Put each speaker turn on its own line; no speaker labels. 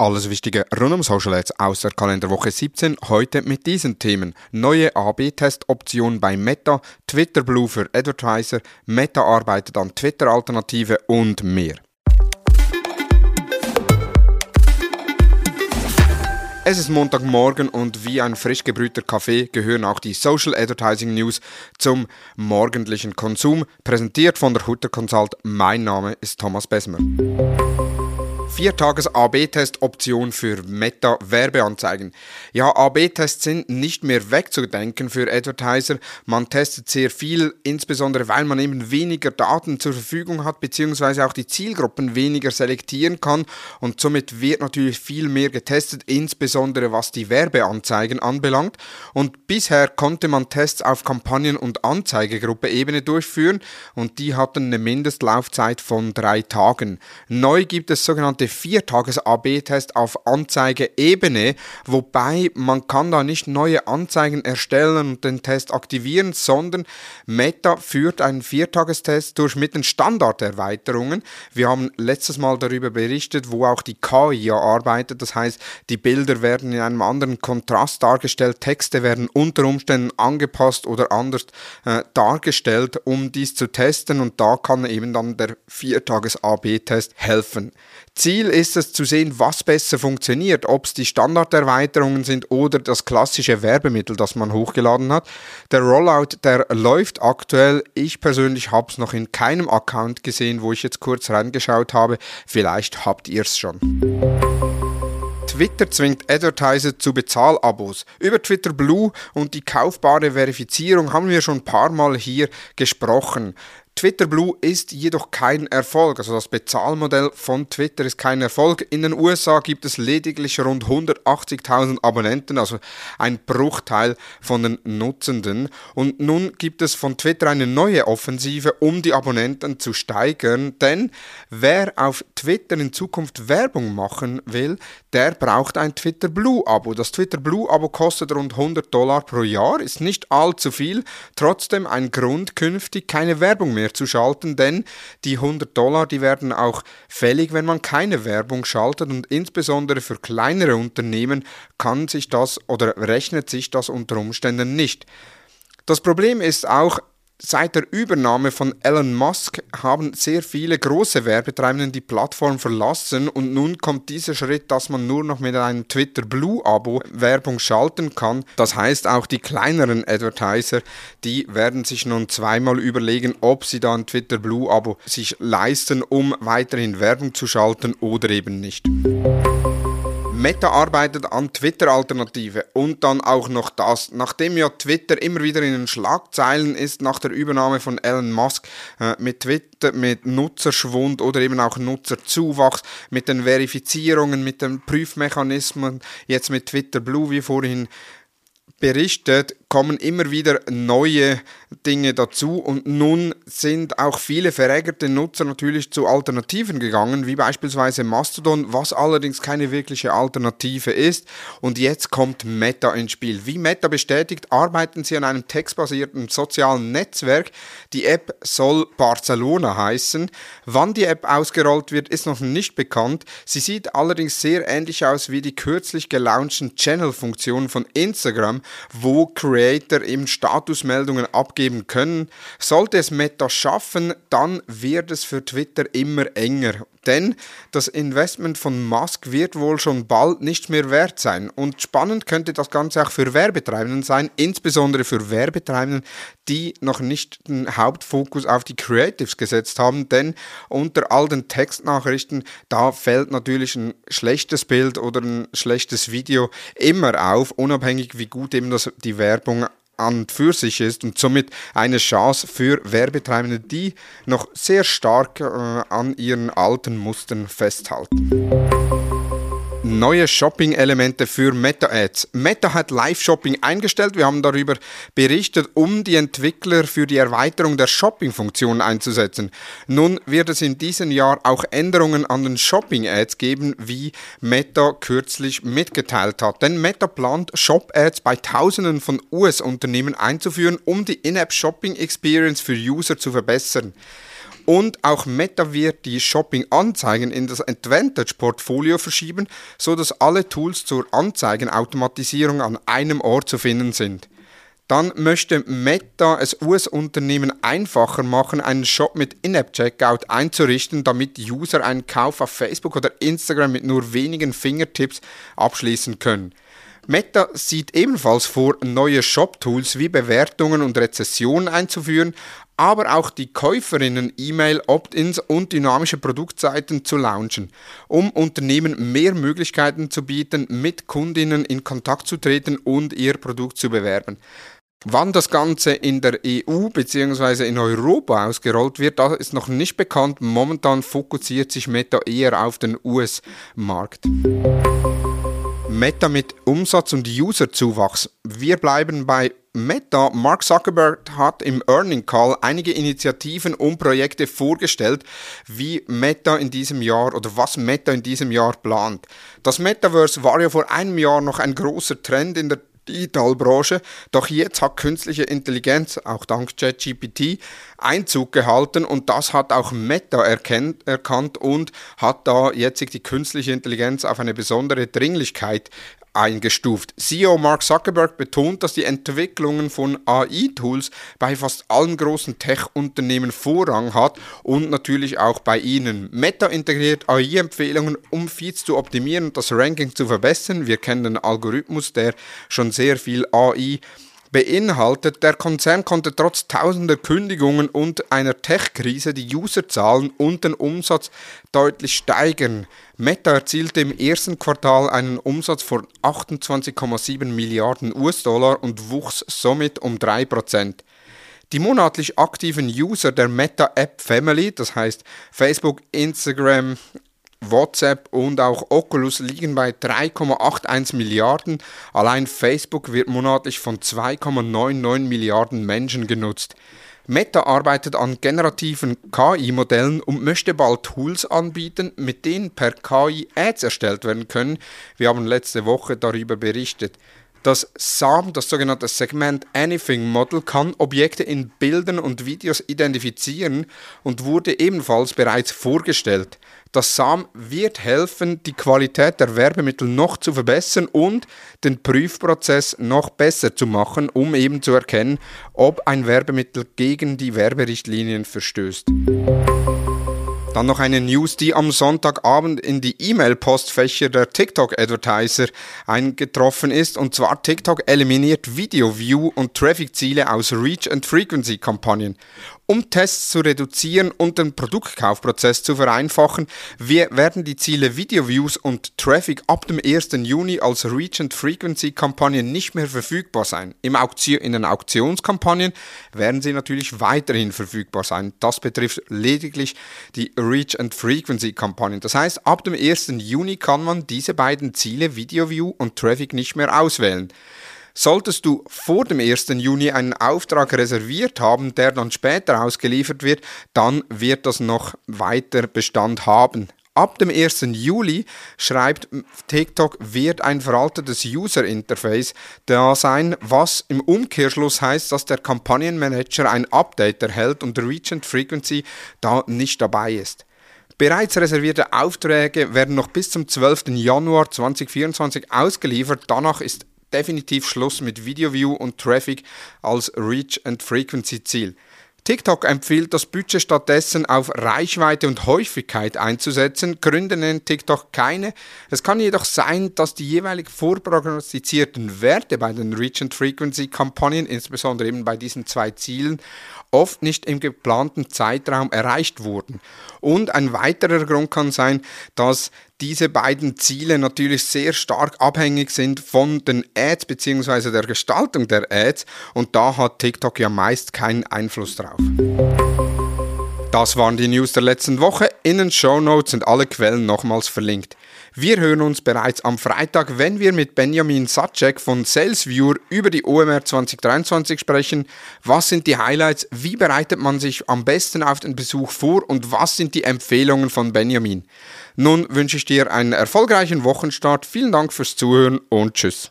Alles Wichtige rund um Social Ads aus der Kalenderwoche 17, heute mit diesen Themen. Neue AB-Test-Option bei Meta, Twitter Blue für Advertiser, Meta arbeitet an Twitter-Alternative und mehr. Es ist Montagmorgen und wie ein frisch gebrühter Kaffee gehören auch die Social Advertising News zum morgendlichen Konsum, präsentiert von der Hutter Consult. Mein Name ist Thomas Besmer. Viertages-AB-Test-Option für Meta-Werbeanzeigen. Ja, AB-Tests sind nicht mehr wegzudenken für Advertiser. Man testet sehr viel, insbesondere weil man eben weniger Daten zur Verfügung hat, beziehungsweise auch die Zielgruppen weniger selektieren kann und somit wird natürlich viel mehr getestet, insbesondere was die Werbeanzeigen anbelangt. Und bisher konnte man Tests auf Kampagnen- und Anzeigegruppe-Ebene durchführen und die hatten eine Mindestlaufzeit von drei Tagen. Neu gibt es sogenannte Viertages-AB-Test auf Anzeigeebene, wobei man kann da nicht neue Anzeigen erstellen und den Test aktivieren, sondern Meta führt einen Viertagestest durch mit den Standarderweiterungen. Wir haben letztes Mal darüber berichtet, wo auch die KI arbeitet, das heißt, die Bilder werden in einem anderen Kontrast dargestellt, Texte werden unter Umständen angepasst oder anders äh, dargestellt, um dies zu testen und da kann eben dann der Viertages-AB-Test helfen. Ziel ist es zu sehen, was besser funktioniert, ob es die Standarderweiterungen sind oder das klassische Werbemittel, das man hochgeladen hat. Der Rollout, der läuft aktuell. Ich persönlich habe es noch in keinem Account gesehen, wo ich jetzt kurz reingeschaut habe. Vielleicht habt ihr es schon. Twitter zwingt Advertiser zu Bezahlabos. Über Twitter Blue und die kaufbare Verifizierung haben wir schon ein paar Mal hier gesprochen. Twitter Blue ist jedoch kein Erfolg. Also das Bezahlmodell von Twitter ist kein Erfolg. In den USA gibt es lediglich rund 180.000 Abonnenten, also ein Bruchteil von den Nutzenden. Und nun gibt es von Twitter eine neue Offensive, um die Abonnenten zu steigern. Denn wer auf Twitter in Zukunft Werbung machen will, der braucht ein Twitter Blue Abo. Das Twitter Blue Abo kostet rund 100 Dollar pro Jahr, ist nicht allzu viel, trotzdem ein Grund, künftig keine Werbung mehr mehr zu schalten, denn die 100 Dollar, die werden auch fällig, wenn man keine Werbung schaltet und insbesondere für kleinere Unternehmen kann sich das oder rechnet sich das unter Umständen nicht. Das Problem ist auch, Seit der Übernahme von Elon Musk haben sehr viele große Werbetreibenden die Plattform verlassen und nun kommt dieser Schritt, dass man nur noch mit einem Twitter Blue Abo Werbung schalten kann. Das heißt, auch die kleineren Advertiser, die werden sich nun zweimal überlegen, ob sie da ein Twitter Blue Abo sich leisten, um weiterhin Werbung zu schalten oder eben nicht. Meta arbeitet an Twitter-Alternative und dann auch noch das. Nachdem ja Twitter immer wieder in den Schlagzeilen ist nach der Übernahme von Elon Musk äh, mit Twitter, mit Nutzerschwund oder eben auch Nutzerzuwachs, mit den Verifizierungen, mit den Prüfmechanismen, jetzt mit Twitter Blue, wie vorhin berichtet, kommen immer wieder neue Dinge dazu und nun sind auch viele verärgerte Nutzer natürlich zu Alternativen gegangen, wie beispielsweise Mastodon, was allerdings keine wirkliche Alternative ist. Und jetzt kommt Meta ins Spiel. Wie Meta bestätigt, arbeiten sie an einem textbasierten sozialen Netzwerk. Die App soll Barcelona heißen. Wann die App ausgerollt wird, ist noch nicht bekannt. Sie sieht allerdings sehr ähnlich aus wie die kürzlich gelaunchten Channel-Funktionen von Instagram, wo Creator Creator eben Statusmeldungen abgeben können. Sollte es Meta schaffen, dann wird es für Twitter immer enger. Denn das Investment von Musk wird wohl schon bald nicht mehr wert sein. Und spannend könnte das Ganze auch für Werbetreibenden sein, insbesondere für Werbetreibenden, die noch nicht den Hauptfokus auf die Creatives gesetzt haben. Denn unter all den Textnachrichten, da fällt natürlich ein schlechtes Bild oder ein schlechtes Video immer auf, unabhängig wie gut eben das, die Werbung an und für sich ist und somit eine Chance für Werbetreibende, die noch sehr stark äh, an ihren alten Mustern festhalten. Neue Shopping-Elemente für Meta-Ads. Meta hat Live-Shopping eingestellt. Wir haben darüber berichtet, um die Entwickler für die Erweiterung der Shopping-Funktion einzusetzen. Nun wird es in diesem Jahr auch Änderungen an den Shopping-Ads geben, wie Meta kürzlich mitgeteilt hat. Denn Meta plant, Shop-Ads bei Tausenden von US-Unternehmen einzuführen, um die In-App-Shopping-Experience für User zu verbessern. Und auch Meta wird die Shopping-Anzeigen in das Advantage-Portfolio verschieben, sodass alle Tools zur Anzeigenautomatisierung an einem Ort zu finden sind. Dann möchte Meta es US-Unternehmen einfacher machen, einen Shop mit In-App-Checkout einzurichten, damit User einen Kauf auf Facebook oder Instagram mit nur wenigen Fingertips abschließen können. Meta sieht ebenfalls vor, neue Shop-Tools wie Bewertungen und Rezessionen einzuführen, aber auch die Käuferinnen E-Mail, Opt-ins und dynamische Produktseiten zu launchen, um Unternehmen mehr Möglichkeiten zu bieten, mit Kundinnen in Kontakt zu treten und ihr Produkt zu bewerben. Wann das Ganze in der EU bzw. in Europa ausgerollt wird, das ist noch nicht bekannt. Momentan fokussiert sich Meta eher auf den US-Markt. Meta mit Umsatz und Userzuwachs. Wir bleiben bei Meta. Mark Zuckerberg hat im Earning Call einige Initiativen und Projekte vorgestellt, wie Meta in diesem Jahr oder was Meta in diesem Jahr plant. Das Metaverse war ja vor einem Jahr noch ein großer Trend in der Digitalbranche. Doch jetzt hat künstliche Intelligenz, auch dank ChatGPT, Einzug gehalten und das hat auch Meta erkennt, erkannt und hat da jetzt die künstliche Intelligenz auf eine besondere Dringlichkeit eingestuft. CEO Mark Zuckerberg betont, dass die Entwicklungen von AI-Tools bei fast allen großen Tech-Unternehmen Vorrang hat und natürlich auch bei ihnen. Meta integriert AI-Empfehlungen, um Feeds zu optimieren und das Ranking zu verbessern. Wir kennen den Algorithmus, der schon sehr viel AI beinhaltet, der Konzern konnte trotz tausender Kündigungen und einer Tech-Krise die Userzahlen und den Umsatz deutlich steigern. Meta erzielte im ersten Quartal einen Umsatz von 28,7 Milliarden US-Dollar und wuchs somit um 3%. Die monatlich aktiven User der Meta App Family, das heißt Facebook, Instagram, WhatsApp und auch Oculus liegen bei 3,81 Milliarden. Allein Facebook wird monatlich von 2,99 Milliarden Menschen genutzt. Meta arbeitet an generativen KI-Modellen und möchte bald Tools anbieten, mit denen per KI Ads erstellt werden können. Wir haben letzte Woche darüber berichtet. Das SAM, das sogenannte Segment Anything Model, kann Objekte in Bildern und Videos identifizieren und wurde ebenfalls bereits vorgestellt. Das SAM wird helfen, die Qualität der Werbemittel noch zu verbessern und den Prüfprozess noch besser zu machen, um eben zu erkennen, ob ein Werbemittel gegen die Werberichtlinien verstößt. Dann noch eine News, die am Sonntagabend in die E-Mail-Postfächer der TikTok-Advertiser eingetroffen ist. Und zwar TikTok eliminiert Video-View und Traffic-Ziele aus Reach- and Frequency-Kampagnen. Um Tests zu reduzieren und den Produktkaufprozess zu vereinfachen, werden die Ziele Video Views und Traffic ab dem 1. Juni als Reach and Frequency Kampagnen nicht mehr verfügbar sein. Im Auktion, in den Auktionskampagnen werden sie natürlich weiterhin verfügbar sein. Das betrifft lediglich die Reach and Frequency Kampagnen. Das heißt, ab dem 1. Juni kann man diese beiden Ziele Video View und Traffic nicht mehr auswählen. Solltest du vor dem 1. Juni einen Auftrag reserviert haben, der dann später ausgeliefert wird, dann wird das noch weiter Bestand haben. Ab dem 1. Juli schreibt TikTok, wird ein veraltetes User-Interface da sein, was im Umkehrschluss heißt, dass der Kampagnenmanager ein Update erhält und Reach and Frequency da nicht dabei ist. Bereits reservierte Aufträge werden noch bis zum 12. Januar 2024 ausgeliefert. Danach ist definitiv Schluss mit Video View und Traffic als Reach and Frequency Ziel. TikTok empfiehlt das Budget stattdessen auf Reichweite und Häufigkeit einzusetzen. Gründe nennt TikTok keine. Es kann jedoch sein, dass die jeweilig vorprognostizierten Werte bei den Reach and Frequency Kampagnen, insbesondere eben bei diesen zwei Zielen, oft nicht im geplanten Zeitraum erreicht wurden. Und ein weiterer Grund kann sein, dass diese beiden Ziele natürlich sehr stark abhängig sind von den Ads bzw. der Gestaltung der Ads und da hat TikTok ja meist keinen Einfluss drauf. Das waren die News der letzten Woche. In den Show Notes sind alle Quellen nochmals verlinkt. Wir hören uns bereits am Freitag, wenn wir mit Benjamin Sacek von SalesViewer über die OMR 2023 sprechen. Was sind die Highlights? Wie bereitet man sich am besten auf den Besuch vor? Und was sind die Empfehlungen von Benjamin? Nun wünsche ich dir einen erfolgreichen Wochenstart. Vielen Dank fürs Zuhören und tschüss.